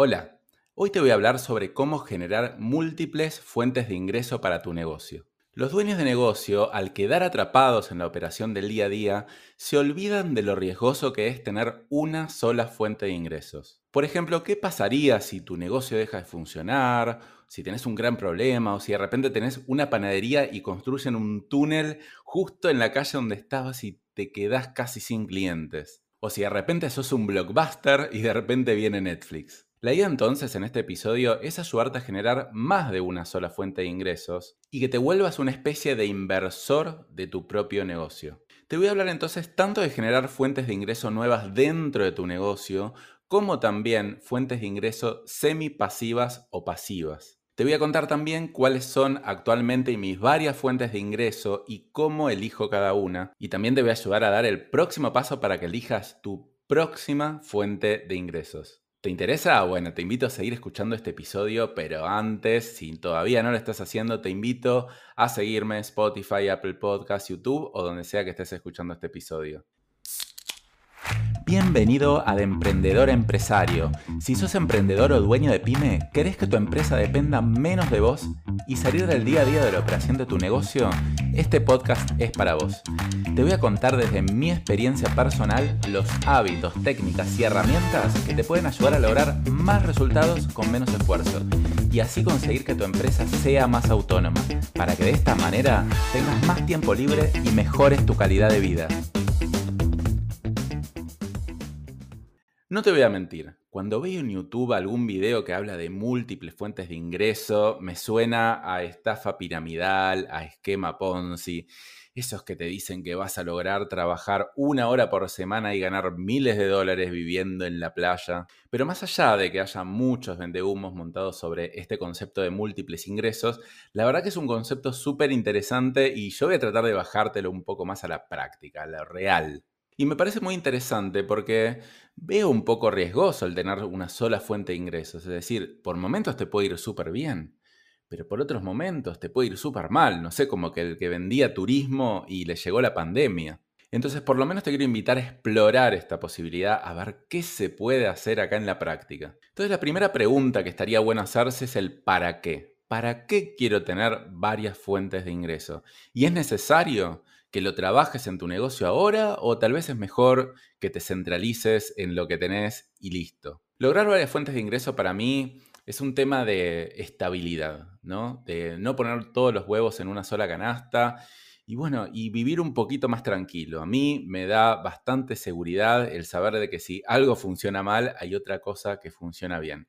Hola, hoy te voy a hablar sobre cómo generar múltiples fuentes de ingreso para tu negocio. Los dueños de negocio, al quedar atrapados en la operación del día a día, se olvidan de lo riesgoso que es tener una sola fuente de ingresos. Por ejemplo, ¿qué pasaría si tu negocio deja de funcionar, si tenés un gran problema o si de repente tenés una panadería y construyen un túnel justo en la calle donde estabas y te quedás casi sin clientes? O si de repente sos un blockbuster y de repente viene Netflix. La idea entonces en este episodio es ayudarte a generar más de una sola fuente de ingresos y que te vuelvas una especie de inversor de tu propio negocio. Te voy a hablar entonces tanto de generar fuentes de ingreso nuevas dentro de tu negocio, como también fuentes de ingreso semipasivas o pasivas. Te voy a contar también cuáles son actualmente mis varias fuentes de ingreso y cómo elijo cada una. Y también te voy a ayudar a dar el próximo paso para que elijas tu próxima fuente de ingresos. ¿Te interesa? Bueno, te invito a seguir escuchando este episodio, pero antes, si todavía no lo estás haciendo, te invito a seguirme en Spotify, Apple Podcasts, YouTube o donde sea que estés escuchando este episodio. Bienvenido a De Emprendedor Empresario. Si sos emprendedor o dueño de pyme, ¿querés que tu empresa dependa menos de vos y salir del día a día de la operación de tu negocio? Este podcast es para vos. Te voy a contar desde mi experiencia personal los hábitos, técnicas y herramientas que te pueden ayudar a lograr más resultados con menos esfuerzo y así conseguir que tu empresa sea más autónoma, para que de esta manera tengas más tiempo libre y mejores tu calidad de vida. No te voy a mentir, cuando veo en YouTube algún video que habla de múltiples fuentes de ingreso, me suena a estafa piramidal, a esquema Ponzi, esos que te dicen que vas a lograr trabajar una hora por semana y ganar miles de dólares viviendo en la playa. Pero más allá de que haya muchos vendehumos montados sobre este concepto de múltiples ingresos, la verdad que es un concepto súper interesante y yo voy a tratar de bajártelo un poco más a la práctica, a lo real. Y me parece muy interesante porque veo un poco riesgoso el tener una sola fuente de ingresos. Es decir, por momentos te puede ir súper bien, pero por otros momentos te puede ir súper mal. No sé, como que el que vendía turismo y le llegó la pandemia. Entonces, por lo menos te quiero invitar a explorar esta posibilidad, a ver qué se puede hacer acá en la práctica. Entonces, la primera pregunta que estaría bueno hacerse es el para qué. ¿Para qué quiero tener varias fuentes de ingreso? ¿Y es necesario? Que lo trabajes en tu negocio ahora o tal vez es mejor que te centralices en lo que tenés y listo. Lograr varias fuentes de ingreso para mí es un tema de estabilidad, ¿no? De no poner todos los huevos en una sola canasta y bueno, y vivir un poquito más tranquilo. A mí me da bastante seguridad el saber de que si algo funciona mal, hay otra cosa que funciona bien.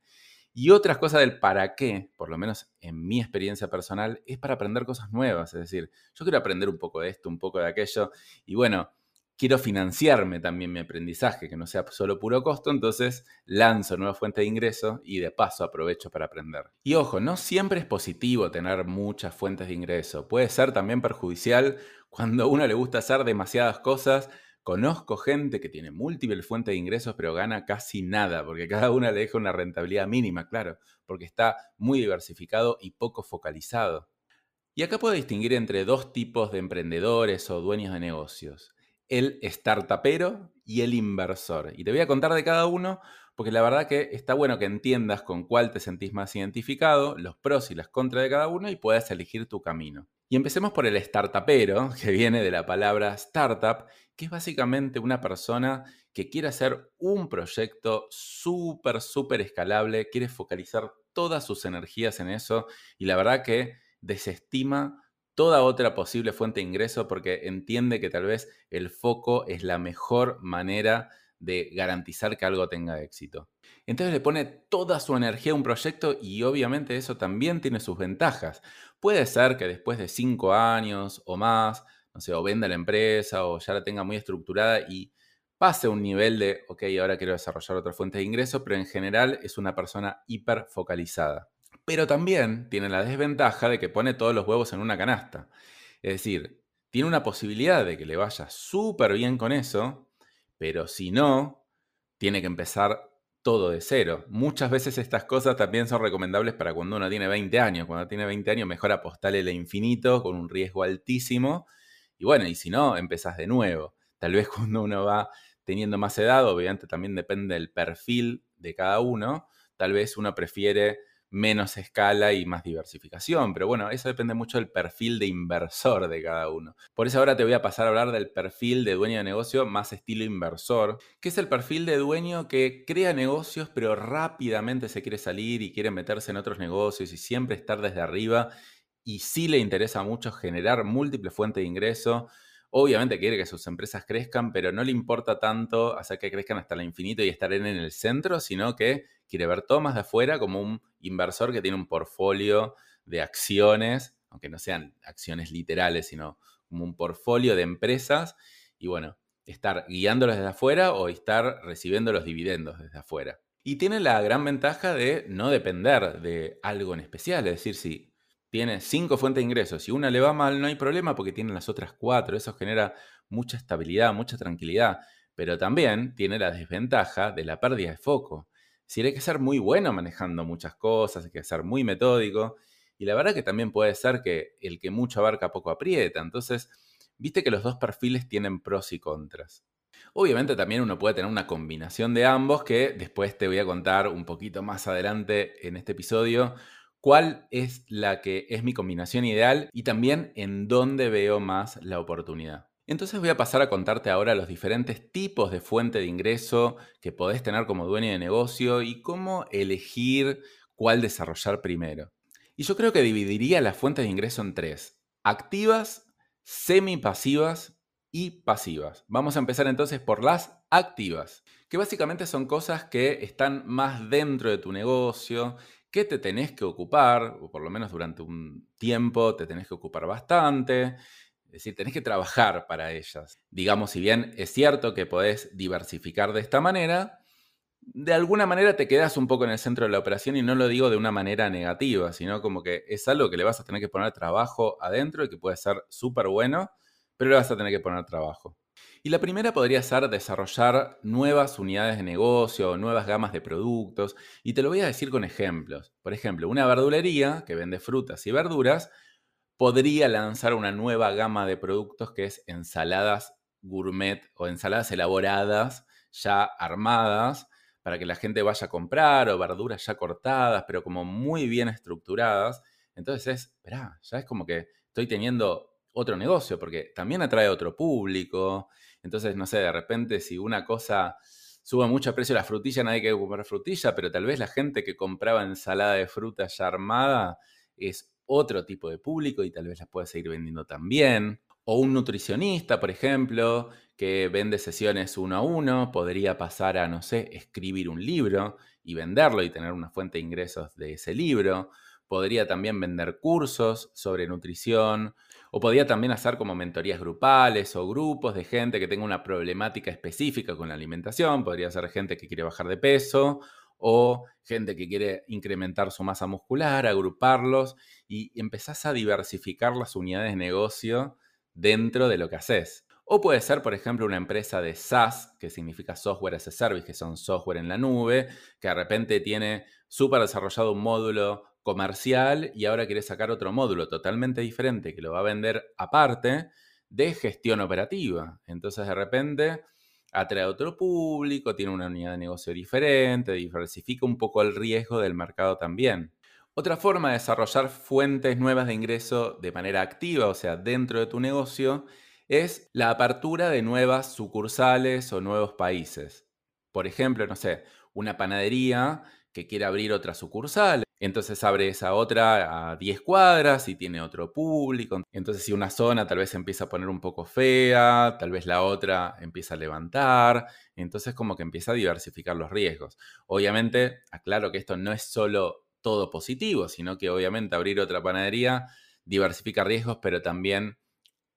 Y otras cosas del para qué, por lo menos en mi experiencia personal, es para aprender cosas nuevas. Es decir, yo quiero aprender un poco de esto, un poco de aquello. Y bueno, quiero financiarme también mi aprendizaje, que no sea solo puro costo, entonces lanzo nueva fuente de ingreso y de paso aprovecho para aprender. Y ojo, no siempre es positivo tener muchas fuentes de ingreso. Puede ser también perjudicial cuando a uno le gusta hacer demasiadas cosas Conozco gente que tiene múltiples fuentes de ingresos pero gana casi nada, porque cada una le deja una rentabilidad mínima, claro, porque está muy diversificado y poco focalizado. Y acá puedo distinguir entre dos tipos de emprendedores o dueños de negocios, el startupero y el inversor. Y te voy a contar de cada uno porque la verdad que está bueno que entiendas con cuál te sentís más identificado, los pros y las contras de cada uno y puedas elegir tu camino. Y empecemos por el startupero, que viene de la palabra startup, que es básicamente una persona que quiere hacer un proyecto súper, súper escalable, quiere focalizar todas sus energías en eso y la verdad que desestima toda otra posible fuente de ingreso porque entiende que tal vez el foco es la mejor manera de garantizar que algo tenga éxito. Entonces le pone toda su energía a un proyecto y obviamente eso también tiene sus ventajas. Puede ser que después de cinco años o más, no sé, o venda la empresa o ya la tenga muy estructurada y pase un nivel de, ok, ahora quiero desarrollar otra fuente de ingreso, pero en general es una persona hiper focalizada. Pero también tiene la desventaja de que pone todos los huevos en una canasta. Es decir, tiene una posibilidad de que le vaya súper bien con eso, pero si no, tiene que empezar todo de cero. Muchas veces estas cosas también son recomendables para cuando uno tiene 20 años. Cuando tiene 20 años, mejor apostarle el infinito con un riesgo altísimo. Y bueno, y si no, empezás de nuevo. Tal vez cuando uno va teniendo más edad, obviamente también depende del perfil de cada uno, tal vez uno prefiere menos escala y más diversificación. Pero bueno, eso depende mucho del perfil de inversor de cada uno. Por eso ahora te voy a pasar a hablar del perfil de dueño de negocio más estilo inversor, que es el perfil de dueño que crea negocios pero rápidamente se quiere salir y quiere meterse en otros negocios y siempre estar desde arriba y sí le interesa mucho generar múltiples fuentes de ingreso Obviamente quiere que sus empresas crezcan, pero no le importa tanto hacer que crezcan hasta el infinito y estar en el centro, sino que quiere ver todo más de afuera como un inversor que tiene un portfolio de acciones, aunque no sean acciones literales, sino como un portfolio de empresas y bueno, estar guiándolos desde afuera o estar recibiendo los dividendos desde afuera. Y tiene la gran ventaja de no depender de algo en especial, es decir, si tiene cinco fuentes de ingresos y una le va mal, no hay problema porque tiene las otras cuatro. Eso genera mucha estabilidad, mucha tranquilidad. Pero también tiene la desventaja de la pérdida de foco. Si hay que ser muy bueno manejando muchas cosas, hay que ser muy metódico. Y la verdad que también puede ser que el que mucho abarca poco aprieta. Entonces, viste que los dos perfiles tienen pros y contras. Obviamente también uno puede tener una combinación de ambos que después te voy a contar un poquito más adelante en este episodio cuál es la que es mi combinación ideal y también en dónde veo más la oportunidad. Entonces voy a pasar a contarte ahora los diferentes tipos de fuente de ingreso que podés tener como dueño de negocio y cómo elegir cuál desarrollar primero. Y yo creo que dividiría las fuentes de ingreso en tres. Activas, semipasivas y pasivas. Vamos a empezar entonces por las activas, que básicamente son cosas que están más dentro de tu negocio, que te tenés que ocupar, o por lo menos durante un tiempo te tenés que ocupar bastante, es decir, tenés que trabajar para ellas. Digamos, si bien es cierto que podés diversificar de esta manera, de alguna manera te quedas un poco en el centro de la operación y no lo digo de una manera negativa, sino como que es algo que le vas a tener que poner trabajo adentro y que puede ser súper bueno, pero le vas a tener que poner trabajo. Y la primera podría ser desarrollar nuevas unidades de negocio, nuevas gamas de productos, y te lo voy a decir con ejemplos. Por ejemplo, una verdulería que vende frutas y verduras podría lanzar una nueva gama de productos que es ensaladas gourmet o ensaladas elaboradas ya armadas para que la gente vaya a comprar o verduras ya cortadas, pero como muy bien estructuradas. Entonces es, espera, ya es como que estoy teniendo otro negocio porque también atrae otro público, entonces, no sé, de repente si una cosa sube mucho el precio la frutilla, nadie quiere comprar frutilla, pero tal vez la gente que compraba ensalada de fruta ya armada es otro tipo de público y tal vez las puede seguir vendiendo también. O un nutricionista, por ejemplo, que vende sesiones uno a uno, podría pasar a, no sé, escribir un libro y venderlo y tener una fuente de ingresos de ese libro. Podría también vender cursos sobre nutrición o podía también hacer como mentorías grupales o grupos de gente que tenga una problemática específica con la alimentación. Podría ser gente que quiere bajar de peso o gente que quiere incrementar su masa muscular, agruparlos y empezás a diversificar las unidades de negocio dentro de lo que haces. O puede ser, por ejemplo, una empresa de SaaS, que significa Software as a Service, que son software en la nube, que de repente tiene súper desarrollado un módulo comercial y ahora quiere sacar otro módulo totalmente diferente que lo va a vender aparte de gestión operativa. Entonces de repente atrae a otro público, tiene una unidad de negocio diferente, diversifica un poco el riesgo del mercado también. Otra forma de desarrollar fuentes nuevas de ingreso de manera activa, o sea, dentro de tu negocio, es la apertura de nuevas sucursales o nuevos países. Por ejemplo, no sé, una panadería que quiere abrir otra sucursal. Entonces abre esa otra a 10 cuadras y tiene otro público. Entonces si una zona tal vez empieza a poner un poco fea, tal vez la otra empieza a levantar. Entonces como que empieza a diversificar los riesgos. Obviamente, aclaro que esto no es solo todo positivo, sino que obviamente abrir otra panadería diversifica riesgos, pero también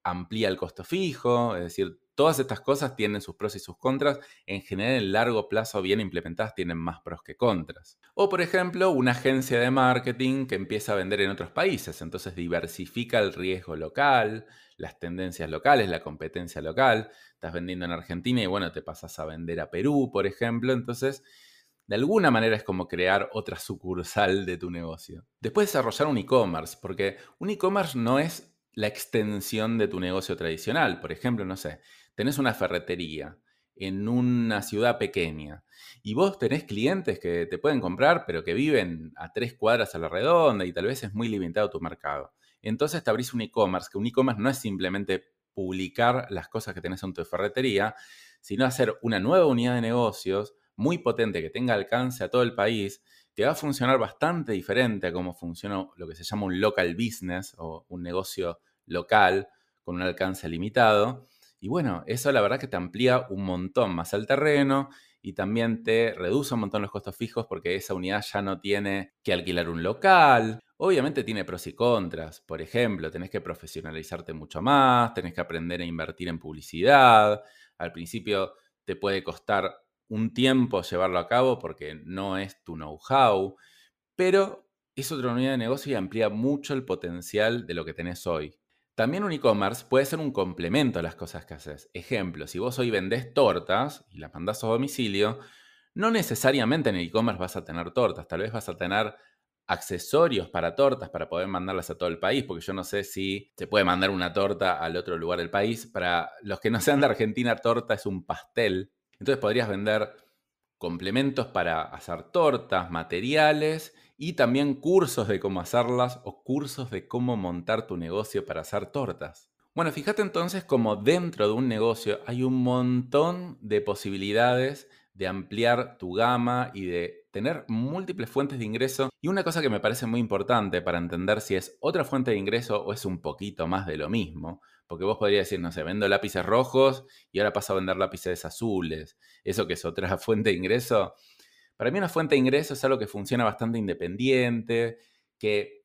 amplía el costo fijo, es decir, Todas estas cosas tienen sus pros y sus contras. En general, en largo plazo, bien implementadas, tienen más pros que contras. O, por ejemplo, una agencia de marketing que empieza a vender en otros países. Entonces, diversifica el riesgo local, las tendencias locales, la competencia local. Estás vendiendo en Argentina y, bueno, te pasas a vender a Perú, por ejemplo. Entonces, de alguna manera es como crear otra sucursal de tu negocio. Después desarrollar un e-commerce, porque un e-commerce no es la extensión de tu negocio tradicional. Por ejemplo, no sé, tenés una ferretería. en una ciudad pequeña. Y vos tenés clientes que te pueden comprar, pero que viven a tres cuadras a la redonda y tal vez es muy limitado tu mercado. Entonces te abrís un e-commerce, que un e-commerce no es simplemente publicar las cosas que tenés en tu ferretería, sino hacer una nueva unidad de negocios muy potente que tenga alcance a todo el país, que va a funcionar bastante diferente a cómo funciona lo que se llama un local business o un negocio local con un alcance limitado. Y bueno, eso la verdad que te amplía un montón más el terreno y también te reduce un montón los costos fijos porque esa unidad ya no tiene que alquilar un local. Obviamente tiene pros y contras. Por ejemplo, tenés que profesionalizarte mucho más, tenés que aprender a invertir en publicidad. Al principio te puede costar un tiempo llevarlo a cabo porque no es tu know-how, pero es otra unidad de negocio y amplía mucho el potencial de lo que tenés hoy. También un e-commerce puede ser un complemento a las cosas que haces. Ejemplo, si vos hoy vendés tortas y las mandás a domicilio, no necesariamente en el e-commerce vas a tener tortas, tal vez vas a tener accesorios para tortas para poder mandarlas a todo el país, porque yo no sé si se puede mandar una torta al otro lugar del país. Para los que no sean de Argentina, torta es un pastel. Entonces podrías vender complementos para hacer tortas, materiales y también cursos de cómo hacerlas o cursos de cómo montar tu negocio para hacer tortas. Bueno, fíjate entonces como dentro de un negocio hay un montón de posibilidades de ampliar tu gama y de tener múltiples fuentes de ingreso. Y una cosa que me parece muy importante para entender si es otra fuente de ingreso o es un poquito más de lo mismo, porque vos podrías decir, no sé, vendo lápices rojos y ahora paso a vender lápices azules. Eso que es otra fuente de ingreso, para mí una fuente de ingresos es algo que funciona bastante independiente, que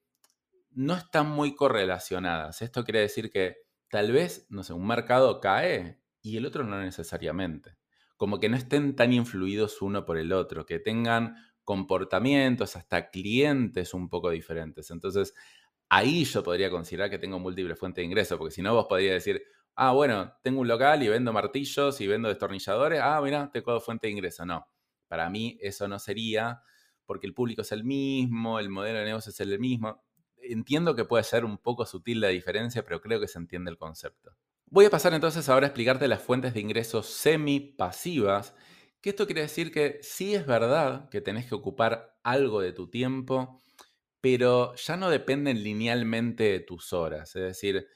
no están muy correlacionadas. Esto quiere decir que tal vez, no sé, un mercado cae y el otro no necesariamente. Como que no estén tan influidos uno por el otro, que tengan comportamientos, hasta clientes un poco diferentes. Entonces, ahí yo podría considerar que tengo múltiples fuentes de ingresos, porque si no, vos podrías decir, ah, bueno, tengo un local y vendo martillos y vendo destornilladores, ah, mira, tengo fuente de ingreso. No, para mí eso no sería, porque el público es el mismo, el modelo de negocio es el mismo. Entiendo que puede ser un poco sutil la diferencia, pero creo que se entiende el concepto. Voy a pasar entonces ahora a explicarte las fuentes de ingresos semi-pasivas, que esto quiere decir que sí es verdad que tenés que ocupar algo de tu tiempo, pero ya no dependen linealmente de tus horas. Es decir,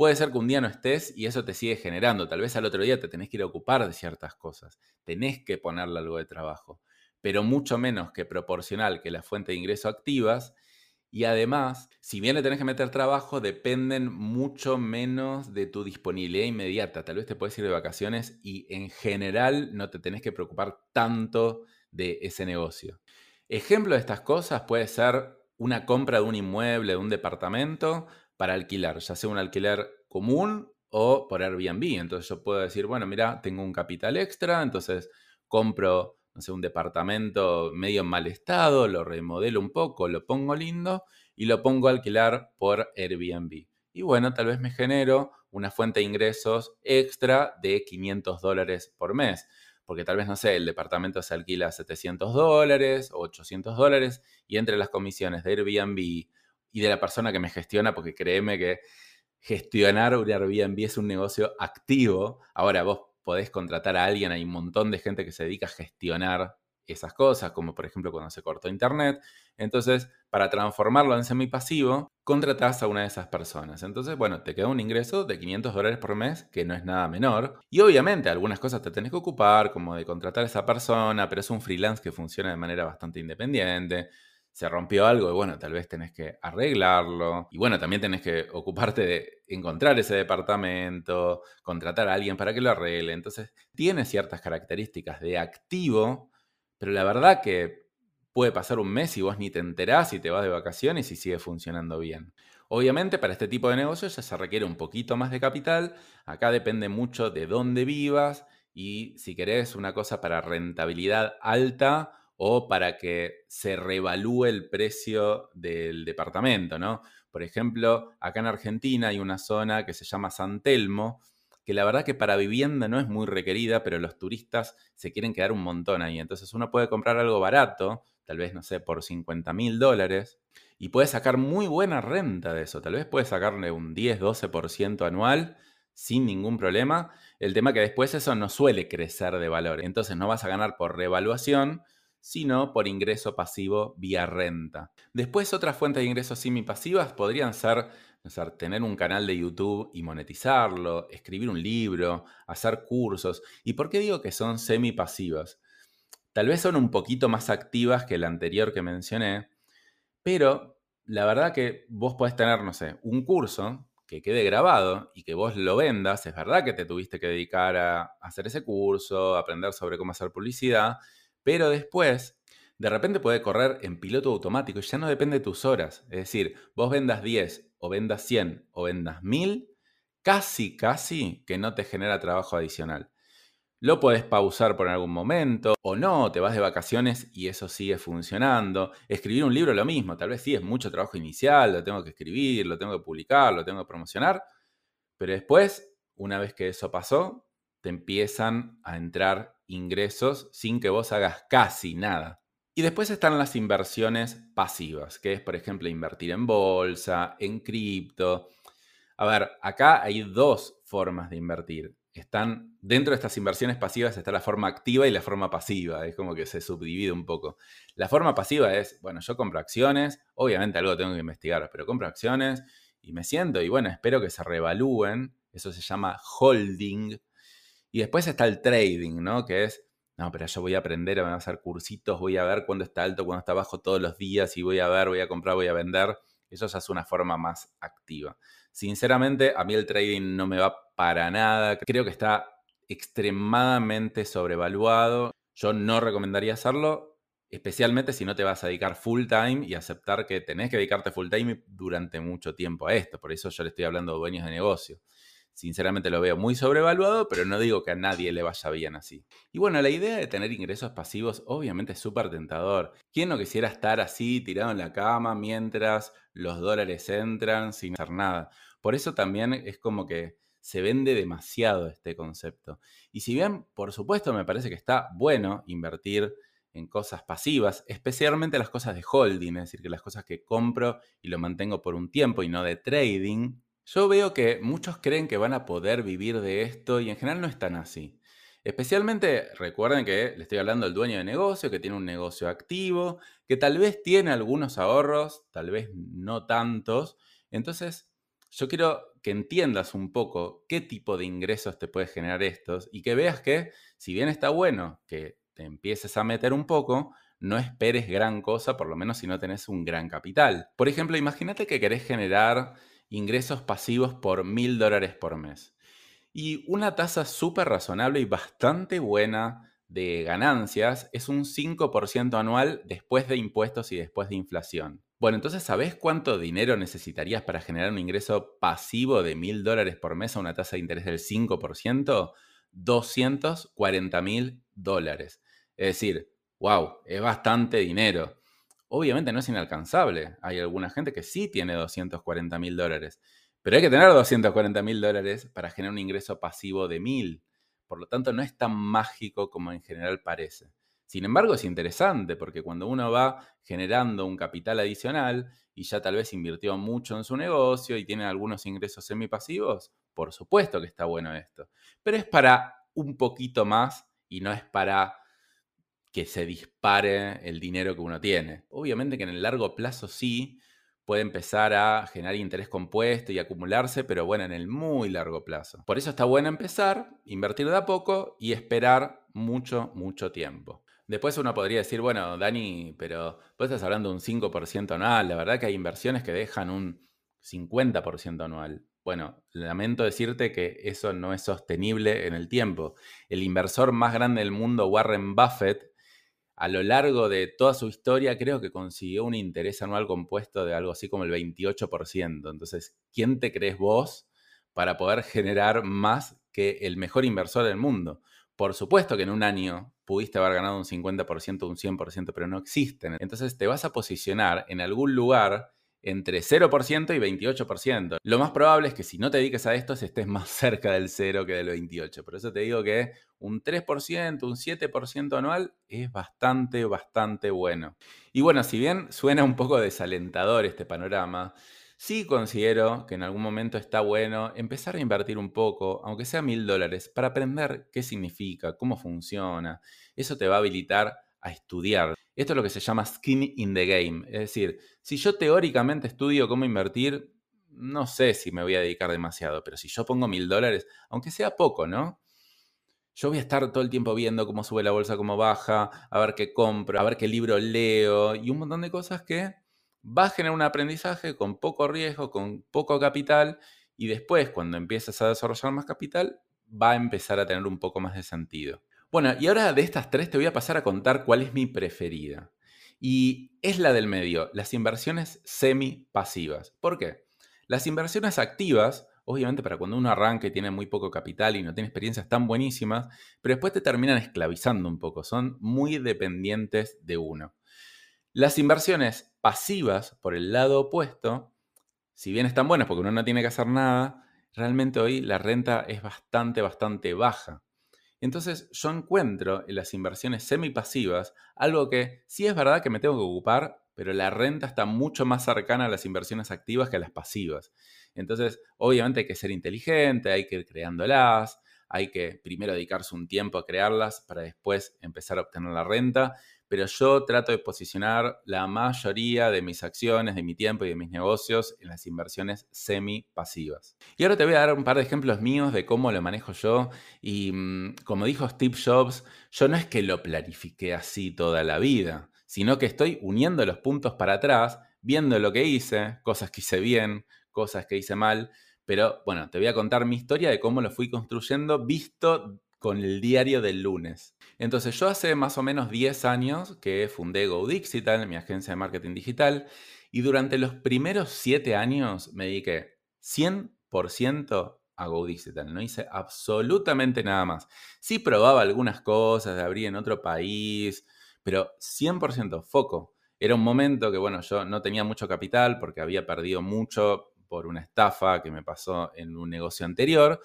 Puede ser que un día no estés y eso te sigue generando. Tal vez al otro día te tenés que ir a ocupar de ciertas cosas. Tenés que ponerle algo de trabajo, pero mucho menos que proporcional que la fuente de ingreso activas. Y además, si bien le tenés que meter trabajo, dependen mucho menos de tu disponibilidad inmediata. Tal vez te puedes ir de vacaciones y en general no te tenés que preocupar tanto de ese negocio. Ejemplo de estas cosas puede ser una compra de un inmueble, de un departamento, para alquilar, ya sea un alquiler común o por Airbnb. Entonces yo puedo decir, bueno, mira, tengo un capital extra, entonces compro, no sé, un departamento medio en mal estado, lo remodelo un poco, lo pongo lindo y lo pongo a alquilar por Airbnb. Y bueno, tal vez me genero una fuente de ingresos extra de 500 dólares por mes. Porque tal vez, no sé, el departamento se alquila a 700 dólares o 800 dólares y entre las comisiones de Airbnb, y de la persona que me gestiona, porque créeme que gestionar un Airbnb es un negocio activo. Ahora vos podés contratar a alguien, hay un montón de gente que se dedica a gestionar esas cosas, como por ejemplo cuando se cortó internet. Entonces, para transformarlo en semipasivo, contratás a una de esas personas. Entonces, bueno, te queda un ingreso de 500 dólares por mes, que no es nada menor. Y obviamente algunas cosas te tenés que ocupar, como de contratar a esa persona, pero es un freelance que funciona de manera bastante independiente se rompió algo y bueno, tal vez tenés que arreglarlo. Y bueno, también tenés que ocuparte de encontrar ese departamento, contratar a alguien para que lo arregle. Entonces, tiene ciertas características de activo, pero la verdad que puede pasar un mes y vos ni te enterás y te vas de vacaciones y sigue funcionando bien. Obviamente para este tipo de negocios ya se requiere un poquito más de capital. Acá depende mucho de dónde vivas y si querés una cosa para rentabilidad alta, o para que se revalúe el precio del departamento, ¿no? Por ejemplo, acá en Argentina hay una zona que se llama San Telmo, que la verdad que para vivienda no es muy requerida, pero los turistas se quieren quedar un montón ahí. Entonces uno puede comprar algo barato, tal vez, no sé, por 50 mil dólares, y puede sacar muy buena renta de eso. Tal vez puede sacarle un 10-12% anual sin ningún problema. El tema que después eso no suele crecer de valor. Entonces no vas a ganar por revaluación, sino por ingreso pasivo vía renta. Después otras fuentes de ingresos semipasivas podrían ser, tener un canal de YouTube y monetizarlo, escribir un libro, hacer cursos. ¿Y por qué digo que son semipasivas? Tal vez son un poquito más activas que la anterior que mencioné, pero la verdad que vos podés tener, no sé, un curso que quede grabado y que vos lo vendas, es verdad que te tuviste que dedicar a hacer ese curso, aprender sobre cómo hacer publicidad, pero después, de repente puede correr en piloto automático y ya no depende de tus horas. Es decir, vos vendas 10 o vendas 100 o vendas 1000, casi, casi que no te genera trabajo adicional. Lo puedes pausar por algún momento o no, te vas de vacaciones y eso sigue funcionando. Escribir un libro lo mismo, tal vez sí es mucho trabajo inicial, lo tengo que escribir, lo tengo que publicar, lo tengo que promocionar, pero después, una vez que eso pasó, te empiezan a entrar ingresos sin que vos hagas casi nada. Y después están las inversiones pasivas, que es, por ejemplo, invertir en bolsa, en cripto. A ver, acá hay dos formas de invertir están dentro de estas inversiones pasivas está la forma activa y la forma pasiva, es como que se subdivide un poco. La forma pasiva es, bueno, yo compro acciones, obviamente algo tengo que investigar, pero compro acciones y me siento y bueno, espero que se revalúen, eso se llama holding. Y después está el trading, ¿no? Que es, no, pero yo voy a aprender, voy a hacer cursitos, voy a ver cuándo está alto, cuándo está bajo todos los días y voy a ver, voy a comprar, voy a vender. Eso ya es una forma más activa. Sinceramente, a mí el trading no me va para nada. Creo que está extremadamente sobrevaluado. Yo no recomendaría hacerlo, especialmente si no te vas a dedicar full time y aceptar que tenés que dedicarte full time durante mucho tiempo a esto. Por eso yo le estoy hablando de dueños de negocio. Sinceramente lo veo muy sobrevaluado, pero no digo que a nadie le vaya bien así. Y bueno, la idea de tener ingresos pasivos obviamente es súper tentador. ¿Quién no quisiera estar así tirado en la cama mientras los dólares entran sin hacer nada? Por eso también es como que se vende demasiado este concepto. Y si bien, por supuesto, me parece que está bueno invertir en cosas pasivas, especialmente las cosas de holding, es decir, que las cosas que compro y lo mantengo por un tiempo y no de trading, yo veo que muchos creen que van a poder vivir de esto y en general no es tan así. Especialmente recuerden que le estoy hablando del dueño de negocio, que tiene un negocio activo, que tal vez tiene algunos ahorros, tal vez no tantos. Entonces, yo quiero que entiendas un poco qué tipo de ingresos te puede generar estos y que veas que, si bien está bueno que te empieces a meter un poco, no esperes gran cosa, por lo menos si no tenés un gran capital. Por ejemplo, imagínate que querés generar ingresos pasivos por mil dólares por mes. Y una tasa súper razonable y bastante buena de ganancias es un 5% anual después de impuestos y después de inflación. Bueno, entonces, ¿sabés cuánto dinero necesitarías para generar un ingreso pasivo de mil dólares por mes a una tasa de interés del 5%? 240 mil dólares. Es decir, wow, es bastante dinero. Obviamente no es inalcanzable. Hay alguna gente que sí tiene 240 mil dólares. Pero hay que tener 240 mil dólares para generar un ingreso pasivo de mil. Por lo tanto, no es tan mágico como en general parece. Sin embargo, es interesante porque cuando uno va generando un capital adicional y ya tal vez invirtió mucho en su negocio y tiene algunos ingresos semipasivos, por supuesto que está bueno esto. Pero es para un poquito más y no es para que se dispare el dinero que uno tiene. Obviamente que en el largo plazo sí puede empezar a generar interés compuesto y acumularse, pero bueno, en el muy largo plazo. Por eso está bueno empezar, invertir de a poco y esperar mucho, mucho tiempo. Después uno podría decir, bueno, Dani, pero vos estás hablando de un 5% anual, la verdad que hay inversiones que dejan un 50% anual. Bueno, lamento decirte que eso no es sostenible en el tiempo. El inversor más grande del mundo, Warren Buffett, a lo largo de toda su historia creo que consiguió un interés anual compuesto de algo así como el 28%. Entonces, ¿quién te crees vos para poder generar más que el mejor inversor del mundo? Por supuesto que en un año pudiste haber ganado un 50%, un 100%, pero no existen. Entonces te vas a posicionar en algún lugar entre 0% y 28%. Lo más probable es que si no te dediques a esto, estés más cerca del 0 que del 28%. Por eso te digo que un 3%, un 7% anual es bastante, bastante bueno. Y bueno, si bien suena un poco desalentador este panorama, Sí considero que en algún momento está bueno empezar a invertir un poco, aunque sea mil dólares, para aprender qué significa, cómo funciona. Eso te va a habilitar a estudiar. Esto es lo que se llama skin in the game. Es decir, si yo teóricamente estudio cómo invertir, no sé si me voy a dedicar demasiado, pero si yo pongo mil dólares, aunque sea poco, ¿no? Yo voy a estar todo el tiempo viendo cómo sube la bolsa, cómo baja, a ver qué compro, a ver qué libro leo y un montón de cosas que va a generar un aprendizaje con poco riesgo, con poco capital y después cuando empieces a desarrollar más capital va a empezar a tener un poco más de sentido. Bueno, y ahora de estas tres te voy a pasar a contar cuál es mi preferida. Y es la del medio, las inversiones semi-pasivas. ¿Por qué? Las inversiones activas, obviamente para cuando uno arranca y tiene muy poco capital y no tiene experiencias tan buenísimas, pero después te terminan esclavizando un poco, son muy dependientes de uno. Las inversiones pasivas, por el lado opuesto, si bien están buenas porque uno no tiene que hacer nada, realmente hoy la renta es bastante, bastante baja. Entonces yo encuentro en las inversiones semipasivas algo que sí es verdad que me tengo que ocupar, pero la renta está mucho más cercana a las inversiones activas que a las pasivas. Entonces, obviamente hay que ser inteligente, hay que ir creándolas, hay que primero dedicarse un tiempo a crearlas para después empezar a obtener la renta pero yo trato de posicionar la mayoría de mis acciones, de mi tiempo y de mis negocios en las inversiones semi-pasivas. Y ahora te voy a dar un par de ejemplos míos de cómo lo manejo yo. Y mm, como dijo Steve Jobs, yo no es que lo planifique así toda la vida, sino que estoy uniendo los puntos para atrás, viendo lo que hice, cosas que hice bien, cosas que hice mal. Pero bueno, te voy a contar mi historia de cómo lo fui construyendo visto con el diario del lunes. Entonces yo hace más o menos 10 años que fundé GoDigital, mi agencia de marketing digital, y durante los primeros 7 años me dediqué 100% a GoDigital. No hice absolutamente nada más. Sí probaba algunas cosas abrir en otro país, pero 100% foco. Era un momento que, bueno, yo no tenía mucho capital porque había perdido mucho por una estafa que me pasó en un negocio anterior.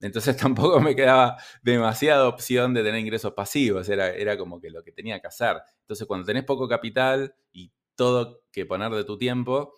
Entonces tampoco me quedaba demasiada opción de tener ingresos pasivos, era, era como que lo que tenía que hacer. Entonces cuando tenés poco capital y todo que poner de tu tiempo,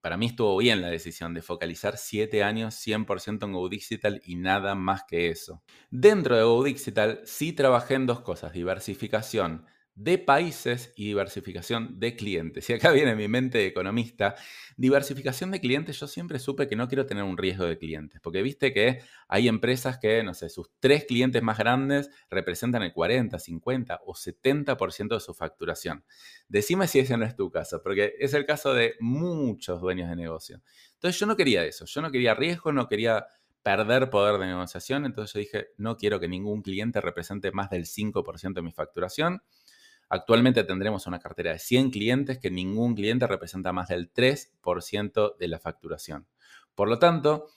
para mí estuvo bien la decisión de focalizar 7 años 100% en GoDigital y nada más que eso. Dentro de GoDigital sí trabajé en dos cosas, diversificación de países y diversificación de clientes. Y acá viene mi mente de economista. Diversificación de clientes, yo siempre supe que no quiero tener un riesgo de clientes, porque viste que hay empresas que, no sé, sus tres clientes más grandes representan el 40, 50 o 70% de su facturación. Decime si ese no es tu caso, porque es el caso de muchos dueños de negocio. Entonces yo no quería eso, yo no quería riesgo, no quería perder poder de negociación, entonces yo dije, no quiero que ningún cliente represente más del 5% de mi facturación Actualmente tendremos una cartera de 100 clientes que ningún cliente representa más del 3% de la facturación. Por lo tanto,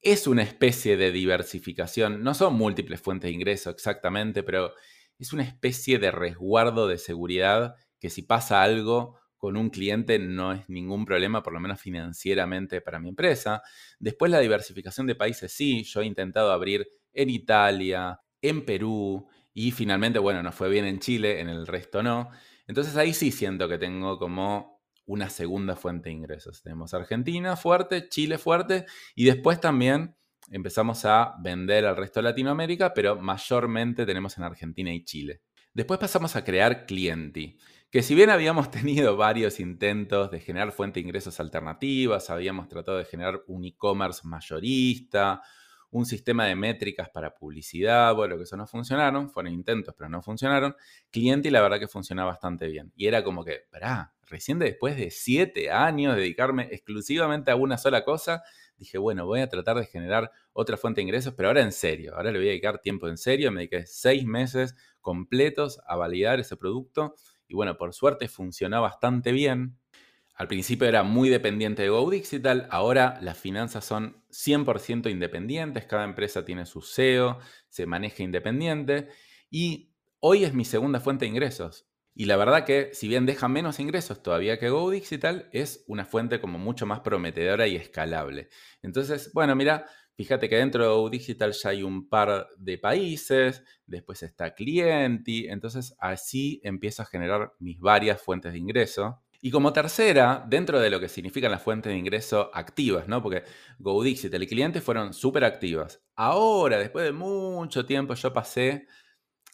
es una especie de diversificación. No son múltiples fuentes de ingreso exactamente, pero es una especie de resguardo de seguridad que si pasa algo con un cliente no es ningún problema, por lo menos financieramente para mi empresa. Después la diversificación de países, sí, yo he intentado abrir en Italia, en Perú, y finalmente, bueno, nos fue bien en Chile, en el resto no. Entonces ahí sí siento que tengo como una segunda fuente de ingresos. Tenemos Argentina fuerte, Chile fuerte y después también empezamos a vender al resto de Latinoamérica, pero mayormente tenemos en Argentina y Chile. Después pasamos a crear Clienti, que si bien habíamos tenido varios intentos de generar fuente de ingresos alternativas, habíamos tratado de generar un e-commerce mayorista, un sistema de métricas para publicidad, bueno, que eso no funcionaron, fueron intentos, pero no funcionaron. Cliente y la verdad que funciona bastante bien. Y era como que, pará, recién después de siete años dedicarme exclusivamente a una sola cosa, dije, bueno, voy a tratar de generar otra fuente de ingresos, pero ahora en serio, ahora le voy a dedicar tiempo en serio, me dediqué seis meses completos a validar ese producto y bueno, por suerte funcionó bastante bien. Al principio era muy dependiente de GoDigital, ahora las finanzas son 100% independientes, cada empresa tiene su SEO, se maneja independiente y hoy es mi segunda fuente de ingresos. Y la verdad que si bien deja menos ingresos todavía que GoDigital, es una fuente como mucho más prometedora y escalable. Entonces, bueno, mira, fíjate que dentro de GoDigital ya hay un par de países, después está Clienti, entonces así empiezo a generar mis varias fuentes de ingreso Y como tercera, dentro de lo que significan las fuentes de ingreso activas, ¿no? Porque GoDixit, el cliente fueron súper activas. Ahora, después de mucho tiempo, yo pasé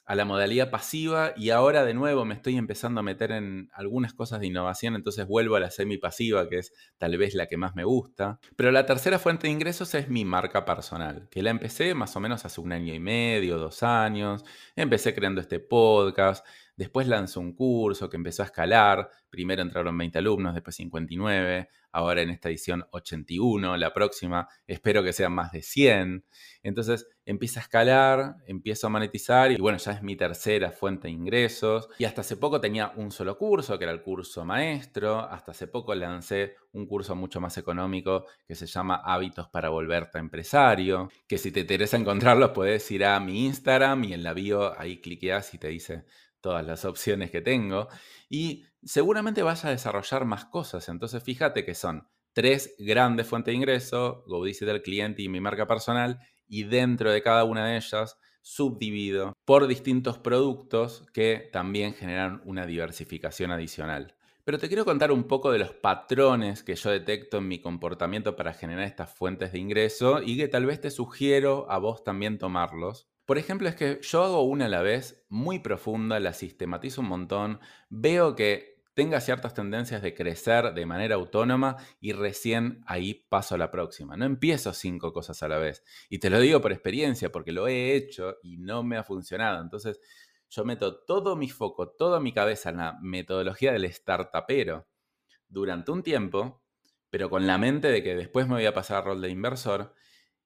a la modalidad pasiva y ahora de nuevo me estoy empezando a meter en algunas cosas de innovación, entonces vuelvo a la semi-pasiva, que es tal vez la que más me gusta. Pero la tercera fuente de ingresos es mi marca personal, que la empecé más o menos hace un año y medio, dos años. Empecé creando este podcast, Después lanzó un curso que empezó a escalar. Primero entraron 20 alumnos, después 59, ahora en esta edición 81, la próxima espero que sean más de 100. Entonces empieza a escalar, empiezo a monetizar y bueno, ya es mi tercera fuente de ingresos. Y hasta hace poco tenía un solo curso, que era el curso maestro. Hasta hace poco lancé un curso mucho más económico que se llama Hábitos para volverte empresario, que si te interesa encontrarlo puedes ir a mi Instagram y en la bio ahí cliqueas y te dice todas las opciones que tengo y seguramente vaya a desarrollar más cosas. Entonces fíjate que son tres grandes fuentes de ingreso, GoDigital del cliente y mi marca personal, y dentro de cada una de ellas subdivido por distintos productos que también generan una diversificación adicional. Pero te quiero contar un poco de los patrones que yo detecto en mi comportamiento para generar estas fuentes de ingreso y que tal vez te sugiero a vos también tomarlos por ejemplo, es que yo hago una a la vez, muy profunda, la sistematizo un montón, veo que tenga ciertas tendencias de crecer de manera autónoma y recién ahí paso a la próxima. No empiezo cinco cosas a la vez. Y te lo digo por experiencia, porque lo he hecho y no me ha funcionado. Entonces, yo meto todo mi foco, toda mi cabeza en la metodología del startupero durante un tiempo, pero con la mente de que después me voy a pasar al rol de inversor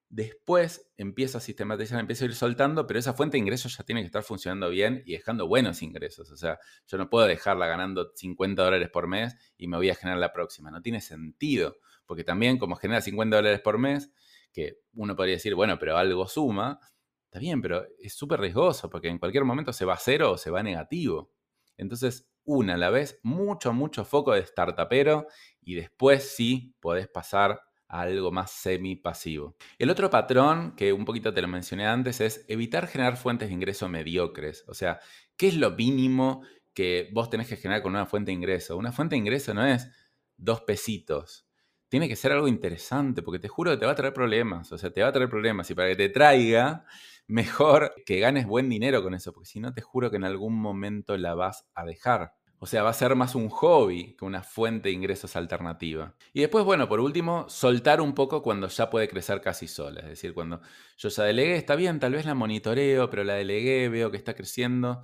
Después empiezo a sistematizar, empiezo a ir soltando, pero esa fuente de ingresos ya tiene que estar funcionando bien y dejando buenos ingresos. O sea, yo no puedo dejarla ganando 50 dólares por mes y me voy a generar la próxima. No tiene sentido, porque también como genera 50 dólares por mes, que uno podría decir, bueno, pero algo suma, está bien, pero es súper riesgoso porque en cualquier momento se va a cero o se va a negativo. Entonces, una a la vez, mucho, mucho foco de startupero y después sí podés pasar algo más semi-pasivo. El otro patrón, que un poquito te lo mencioné antes, es evitar generar fuentes de ingreso mediocres. O sea, ¿qué es lo mínimo que vos tenés que generar con una fuente de ingreso? Una fuente de ingreso no es dos pesitos. Tiene que ser algo interesante, porque te juro que te va a traer problemas. O sea, te va a traer problemas. Y para que te traiga, mejor que ganes buen dinero con eso, porque si no, te juro que en algún momento la vas a dejar. O sea, va a ser más un hobby que una fuente de ingresos alternativa. Y después, bueno, por último, soltar un poco cuando ya puede crecer casi sola. Es decir, cuando yo ya delegué, está bien, tal vez la monitoreo, pero la delegué, veo que está creciendo,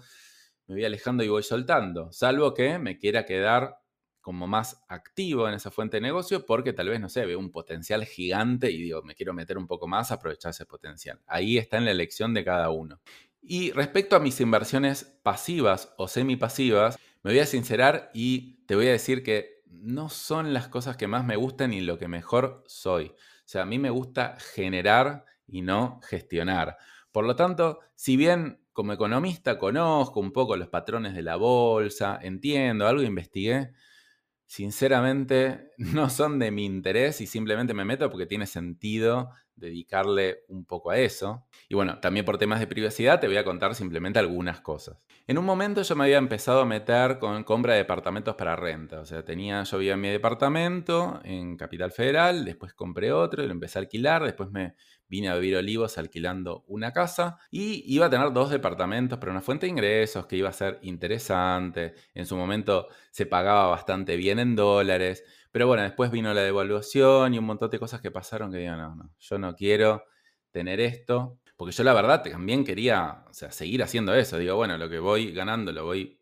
me voy alejando y voy soltando. Salvo que me quiera quedar como más activo en esa fuente de negocio porque tal vez, no sé, veo un potencial gigante y digo, me quiero meter un poco más aprovechar ese potencial. Ahí está en la elección de cada uno. Y respecto a mis inversiones pasivas o semipasivas, me voy a sincerar y te voy a decir que no son las cosas que más me gustan y lo que mejor soy. O sea, a mí me gusta generar y no gestionar. Por lo tanto, si bien como economista conozco un poco los patrones de la bolsa, entiendo, algo investigué, sinceramente no son de mi interés y simplemente me meto porque tiene sentido dedicarle un poco a eso. Y bueno, también por temas de privacidad te voy a contar simplemente algunas cosas. En un momento yo me había empezado a meter con compra de departamentos para renta. O sea, tenía, yo vivía en mi departamento en Capital Federal, después compré otro y lo empecé a alquilar, después me vine a vivir Olivos alquilando una casa y iba a tener dos departamentos, pero una fuente de ingresos que iba a ser interesante. En su momento se pagaba bastante bien en dólares. Pero bueno, después vino la devaluación y un montón de cosas que pasaron que digo, no, no, yo no quiero tener esto. Porque yo la verdad también quería o sea, seguir haciendo eso. Digo, bueno, lo que voy ganando lo voy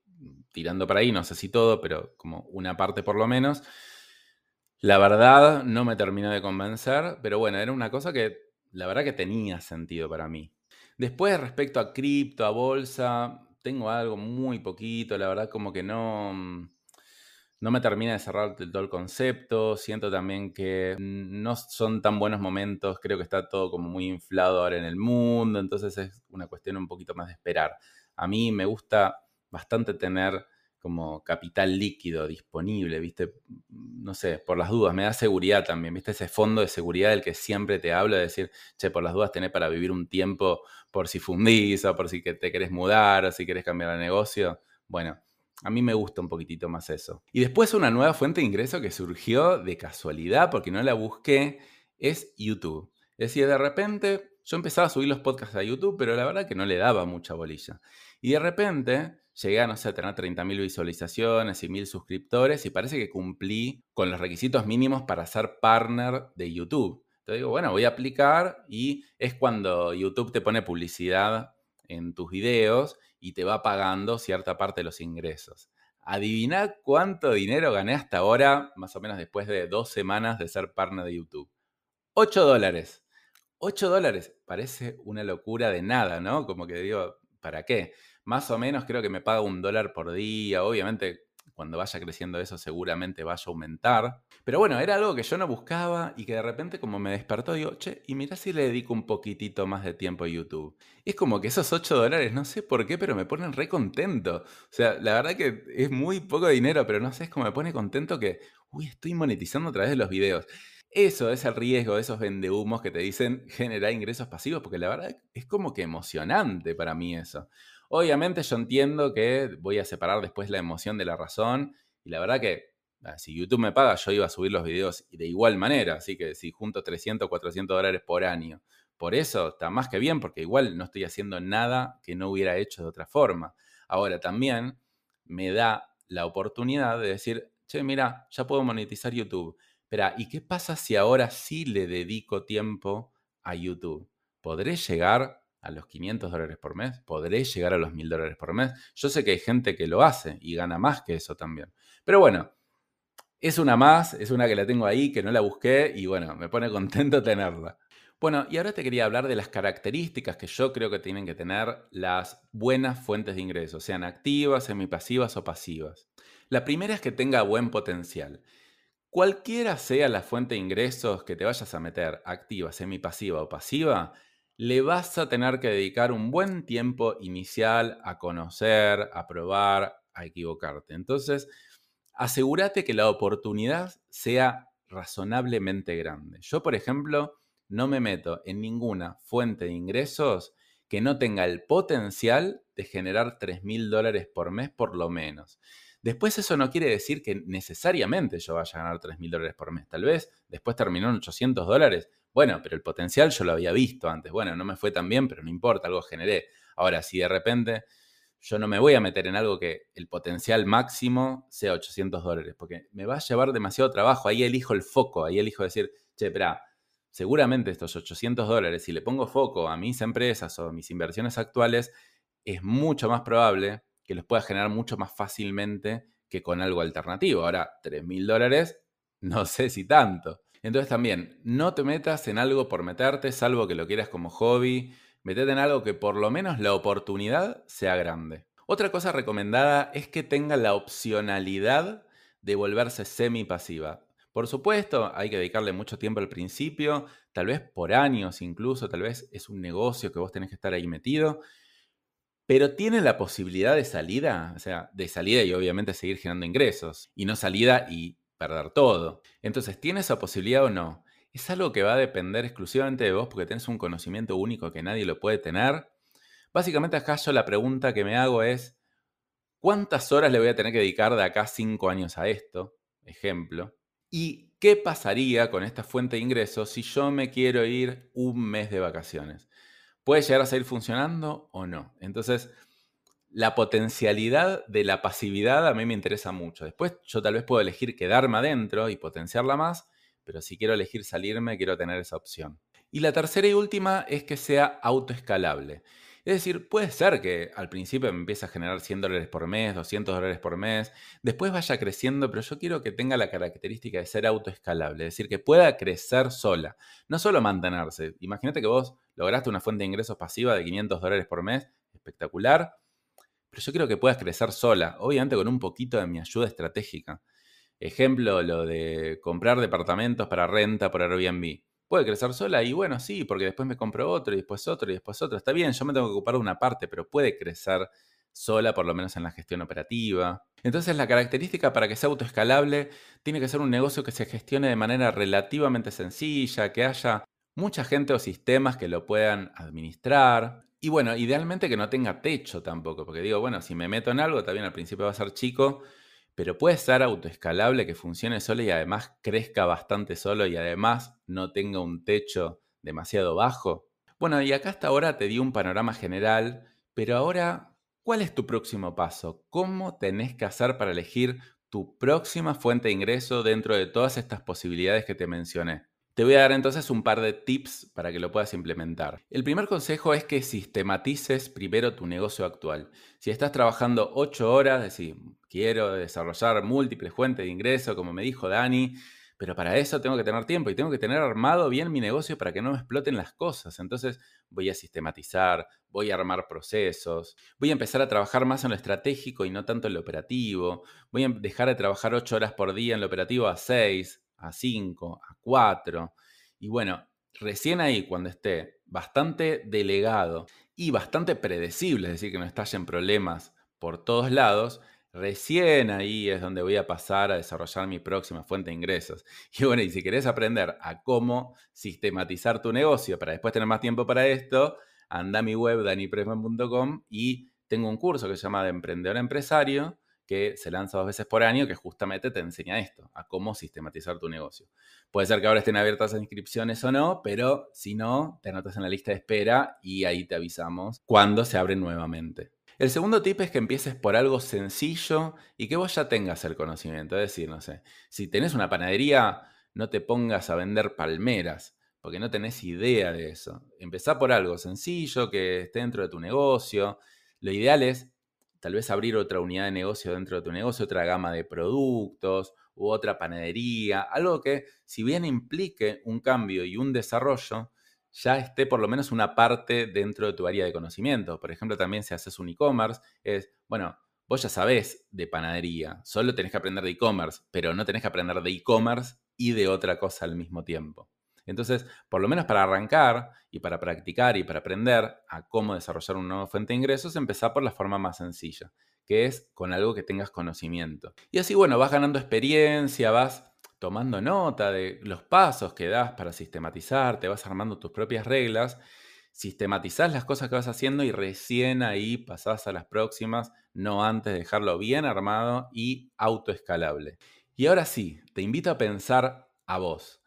tirando para ahí, no sé si todo, pero como una parte por lo menos. La verdad no me terminó de convencer, pero bueno, era una cosa que la verdad que tenía sentido para mí. Después, respecto a cripto, a bolsa, tengo algo muy poquito, la verdad como que no no me termina de cerrar todo el concepto. Siento también que no son tan buenos momentos. Creo que está todo como muy inflado ahora en el mundo. Entonces es una cuestión un poquito más de esperar. A mí me gusta bastante tener como capital líquido disponible, ¿viste? No sé, por las dudas, me da seguridad también, ¿viste? Ese fondo de seguridad del que siempre te hablo, de decir, che, por las dudas tenés para vivir un tiempo por si fundís o por si te querés mudar o si querés cambiar de negocio. Bueno, A mí me gusta un poquitito más eso. Y después una nueva fuente de ingreso que surgió de casualidad, porque no la busqué, es YouTube. Es decir, de repente yo empezaba a subir los podcasts a YouTube, pero la verdad que no le daba mucha bolilla. Y de repente llegué a, no sé, tener 30.000 visualizaciones y 1.000 suscriptores y parece que cumplí con los requisitos mínimos para ser partner de YouTube. Entonces digo, bueno, voy a aplicar y es cuando YouTube te pone publicidad en tus videos y te va pagando cierta parte de los ingresos. Adivina cuánto dinero gané hasta ahora, más o menos después de dos semanas de ser partner de YouTube. 8 dólares. 8 dólares. Parece una locura de nada, ¿no? Como que digo, ¿para qué? Más o menos creo que me paga un dólar por día. Obviamente cuando vaya creciendo eso seguramente vaya a aumentar. Pero bueno, era algo que yo no buscaba y que de repente como me despertó, digo, che, y mira si le dedico un poquitito más de tiempo a YouTube. es como que esos 8 dólares, no sé por qué, pero me ponen re contento. O sea, la verdad que es muy poco dinero, pero no sé, es como me pone contento que, uy, estoy monetizando a través de los videos. Eso es el riesgo de esos vendehumos que te dicen generar ingresos pasivos, porque la verdad es como que emocionante para mí eso. Obviamente yo entiendo que voy a separar después la emoción de la razón y la verdad que ah, si YouTube me paga yo iba a subir los videos de igual manera, así que si junto 300 o 400 dólares por año, por eso está más que bien porque igual no estoy haciendo nada que no hubiera hecho de otra forma. Ahora también me da la oportunidad de decir, che, mira, ya puedo monetizar YouTube. Espera, ¿y qué pasa si ahora sí le dedico tiempo a YouTube? ¿Podré llegar a los 500 dólares por mes? ¿Podré llegar a los 1000 dólares por mes? Yo sé que hay gente que lo hace y gana más que eso también. Pero bueno, es una más, es una que la tengo ahí, que no la busqué y bueno, me pone contento tenerla. Bueno, y ahora te quería hablar de las características que yo creo que tienen que tener las buenas fuentes de ingresos, sean activas, semipasivas o pasivas. La primera es que tenga buen potencial. Cualquiera sea la fuente de ingresos que te vayas a meter, activa, semipasiva o pasiva, le vas a tener que dedicar un buen tiempo inicial a conocer, a probar, a equivocarte. Entonces, asegúrate que la oportunidad sea razonablemente grande. Yo, por ejemplo, no me meto en ninguna fuente de ingresos que no tenga el potencial de generar 3 mil dólares por mes por lo menos. Después eso no quiere decir que necesariamente yo vaya a ganar 3 mil dólares por mes. Tal vez después terminó en 800 dólares bueno, pero el potencial yo lo había visto antes. Bueno, no me fue tan bien, pero no importa, algo generé. Ahora, si de repente yo no me voy a meter en algo que el potencial máximo sea 800 dólares, porque me va a llevar demasiado trabajo. Ahí elijo el foco, ahí elijo decir, che, espera, seguramente estos 800 dólares, si le pongo foco a mis empresas o a mis inversiones actuales, es mucho más probable que los pueda generar mucho más fácilmente que con algo alternativo. Ahora, 3 mil dólares, no sé si tanto. Entonces también, no te metas en algo por meterte, salvo que lo quieras como hobby. Metete en algo que por lo menos la oportunidad sea grande. Otra cosa recomendada es que tenga la opcionalidad de volverse semi-pasiva. Por supuesto, hay que dedicarle mucho tiempo al principio, tal vez por años incluso, tal vez es un negocio que vos tenés que estar ahí metido, pero tiene la posibilidad de salida, o sea, de salida y obviamente seguir generando ingresos, y no salida y perder todo. Entonces, ¿tienes esa posibilidad o no? Es algo que va a depender exclusivamente de vos porque tenés un conocimiento único que nadie lo puede tener. Básicamente acá yo la pregunta que me hago es, ¿cuántas horas le voy a tener que dedicar de acá cinco años a esto? Ejemplo. ¿Y qué pasaría con esta fuente de ingresos si yo me quiero ir un mes de vacaciones? ¿Puede llegar a seguir funcionando o no? Entonces, la potencialidad de la pasividad a mí me interesa mucho. Después yo tal vez puedo elegir quedarme adentro y potenciarla más, pero si quiero elegir salirme, quiero tener esa opción. Y la tercera y última es que sea autoescalable. Es decir, puede ser que al principio me empiece a generar 100 dólares por mes, 200 dólares por mes, después vaya creciendo, pero yo quiero que tenga la característica de ser autoescalable, es decir, que pueda crecer sola, no solo mantenerse. Imagínate que vos lograste una fuente de ingresos pasiva de 500 dólares por mes, espectacular, pero yo creo que puedas crecer sola, obviamente con un poquito de mi ayuda estratégica. Ejemplo, lo de comprar departamentos para renta por Airbnb. Puede crecer sola y bueno, sí, porque después me compro otro y después otro y después otro. Está bien, yo me tengo que ocupar de una parte, pero puede crecer sola, por lo menos en la gestión operativa. Entonces la característica para que sea autoescalable tiene que ser un negocio que se gestione de manera relativamente sencilla, que haya mucha gente o sistemas que lo puedan administrar, Y bueno, idealmente que no tenga techo tampoco, porque digo, bueno, si me meto en algo, también al principio va a ser chico, pero puede ser autoescalable, que funcione solo y además crezca bastante solo y además no tenga un techo demasiado bajo. Bueno, y acá hasta ahora te di un panorama general, pero ahora, ¿cuál es tu próximo paso? ¿Cómo tenés que hacer para elegir tu próxima fuente de ingreso dentro de todas estas posibilidades que te mencioné? Te voy a dar entonces un par de tips para que lo puedas implementar. El primer consejo es que sistematices primero tu negocio actual. Si estás trabajando 8 horas, decir, quiero desarrollar múltiples fuentes de ingreso, como me dijo Dani, pero para eso tengo que tener tiempo y tengo que tener armado bien mi negocio para que no me exploten las cosas. Entonces voy a sistematizar, voy a armar procesos, voy a empezar a trabajar más en lo estratégico y no tanto en lo operativo, voy a dejar de trabajar 8 horas por día en lo operativo a 6, a 5, a 4. Y bueno, recién ahí, cuando esté bastante delegado y bastante predecible, es decir, que no estallen problemas por todos lados, recién ahí es donde voy a pasar a desarrollar mi próxima fuente de ingresos. Y bueno, y si querés aprender a cómo sistematizar tu negocio para después tener más tiempo para esto, anda a mi web danipresman.com y tengo un curso que se llama de emprendedor empresario que se lanza dos veces por año, que justamente te enseña esto, a cómo sistematizar tu negocio. Puede ser que ahora estén abiertas las inscripciones o no, pero si no, te anotas en la lista de espera y ahí te avisamos cuando se abren nuevamente. El segundo tip es que empieces por algo sencillo y que vos ya tengas el conocimiento. Es decir, no sé, si tenés una panadería, no te pongas a vender palmeras, porque no tenés idea de eso. Empezá por algo sencillo que esté dentro de tu negocio. Lo ideal es tal vez abrir otra unidad de negocio dentro de tu negocio, otra gama de productos u otra panadería, algo que si bien implique un cambio y un desarrollo, ya esté por lo menos una parte dentro de tu área de conocimiento. Por ejemplo, también si haces un e-commerce, es, bueno, vos ya sabés de panadería, solo tenés que aprender de e-commerce, pero no tenés que aprender de e-commerce y de otra cosa al mismo tiempo. Entonces, por lo menos para arrancar y para practicar y para aprender a cómo desarrollar una nueva fuente de ingresos, empezar por la forma más sencilla, que es con algo que tengas conocimiento. Y así, bueno, vas ganando experiencia, vas tomando nota de los pasos que das para sistematizar, te vas armando tus propias reglas, sistematizás las cosas que vas haciendo y recién ahí pasás a las próximas, no antes de dejarlo bien armado y autoescalable. Y ahora sí, te invito a pensar a vos.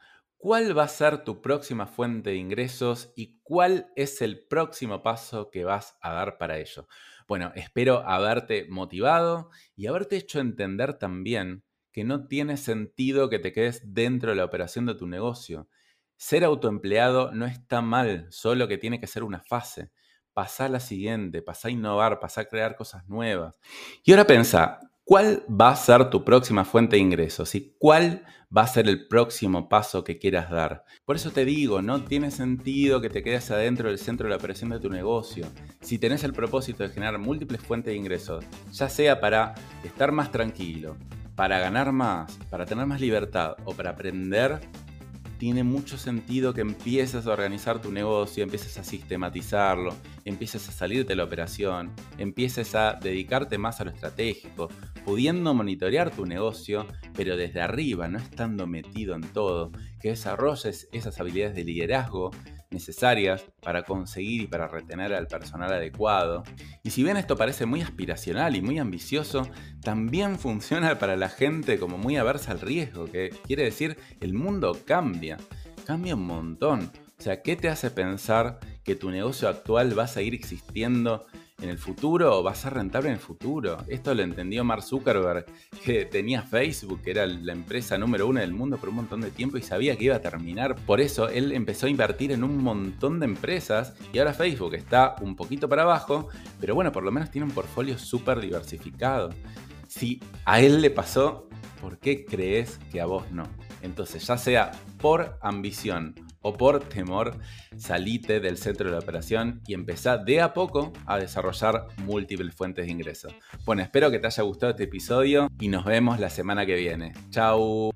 ¿Cuál va a ser tu próxima fuente de ingresos y cuál es el próximo paso que vas a dar para ello? Bueno, espero haberte motivado y haberte hecho entender también que no tiene sentido que te quedes dentro de la operación de tu negocio. Ser autoempleado no está mal, solo que tiene que ser una fase. Pasá a la siguiente, pasá a innovar, pasá a crear cosas nuevas. Y ahora pensa, ¿cuál va a ser tu próxima fuente de ingresos y cuál va a ser el próximo paso que quieras dar. Por eso te digo, no tiene sentido que te quedes adentro del centro de la operación de tu negocio. Si tenés el propósito de generar múltiples fuentes de ingresos, ya sea para estar más tranquilo, para ganar más, para tener más libertad o para aprender, tiene mucho sentido que empieces a organizar tu negocio, empieces a sistematizarlo, empieces a salir de la operación, empieces a dedicarte más a lo estratégico, pudiendo monitorear tu negocio, pero desde arriba, no estando metido en todo, que desarrolles esas habilidades de liderazgo necesarias para conseguir y para retener al personal adecuado. Y si bien esto parece muy aspiracional y muy ambicioso, también funciona para la gente como muy aversa al riesgo, que quiere decir el mundo cambia, cambia un montón. O sea, ¿qué te hace pensar que tu negocio actual va a seguir existiendo en el futuro va a ser rentable en el futuro. Esto lo entendió Mark Zuckerberg, que tenía Facebook, que era la empresa número uno del mundo por un montón de tiempo y sabía que iba a terminar. Por eso él empezó a invertir en un montón de empresas y ahora Facebook está un poquito para abajo, pero bueno, por lo menos tiene un portfolio súper diversificado. Si a él le pasó, ¿por qué crees que a vos no? Entonces, ya sea por ambición o por temor, salite del centro de la operación y empezá de a poco a desarrollar múltiples fuentes de ingresos. Bueno, espero que te haya gustado este episodio y nos vemos la semana que viene. Chao.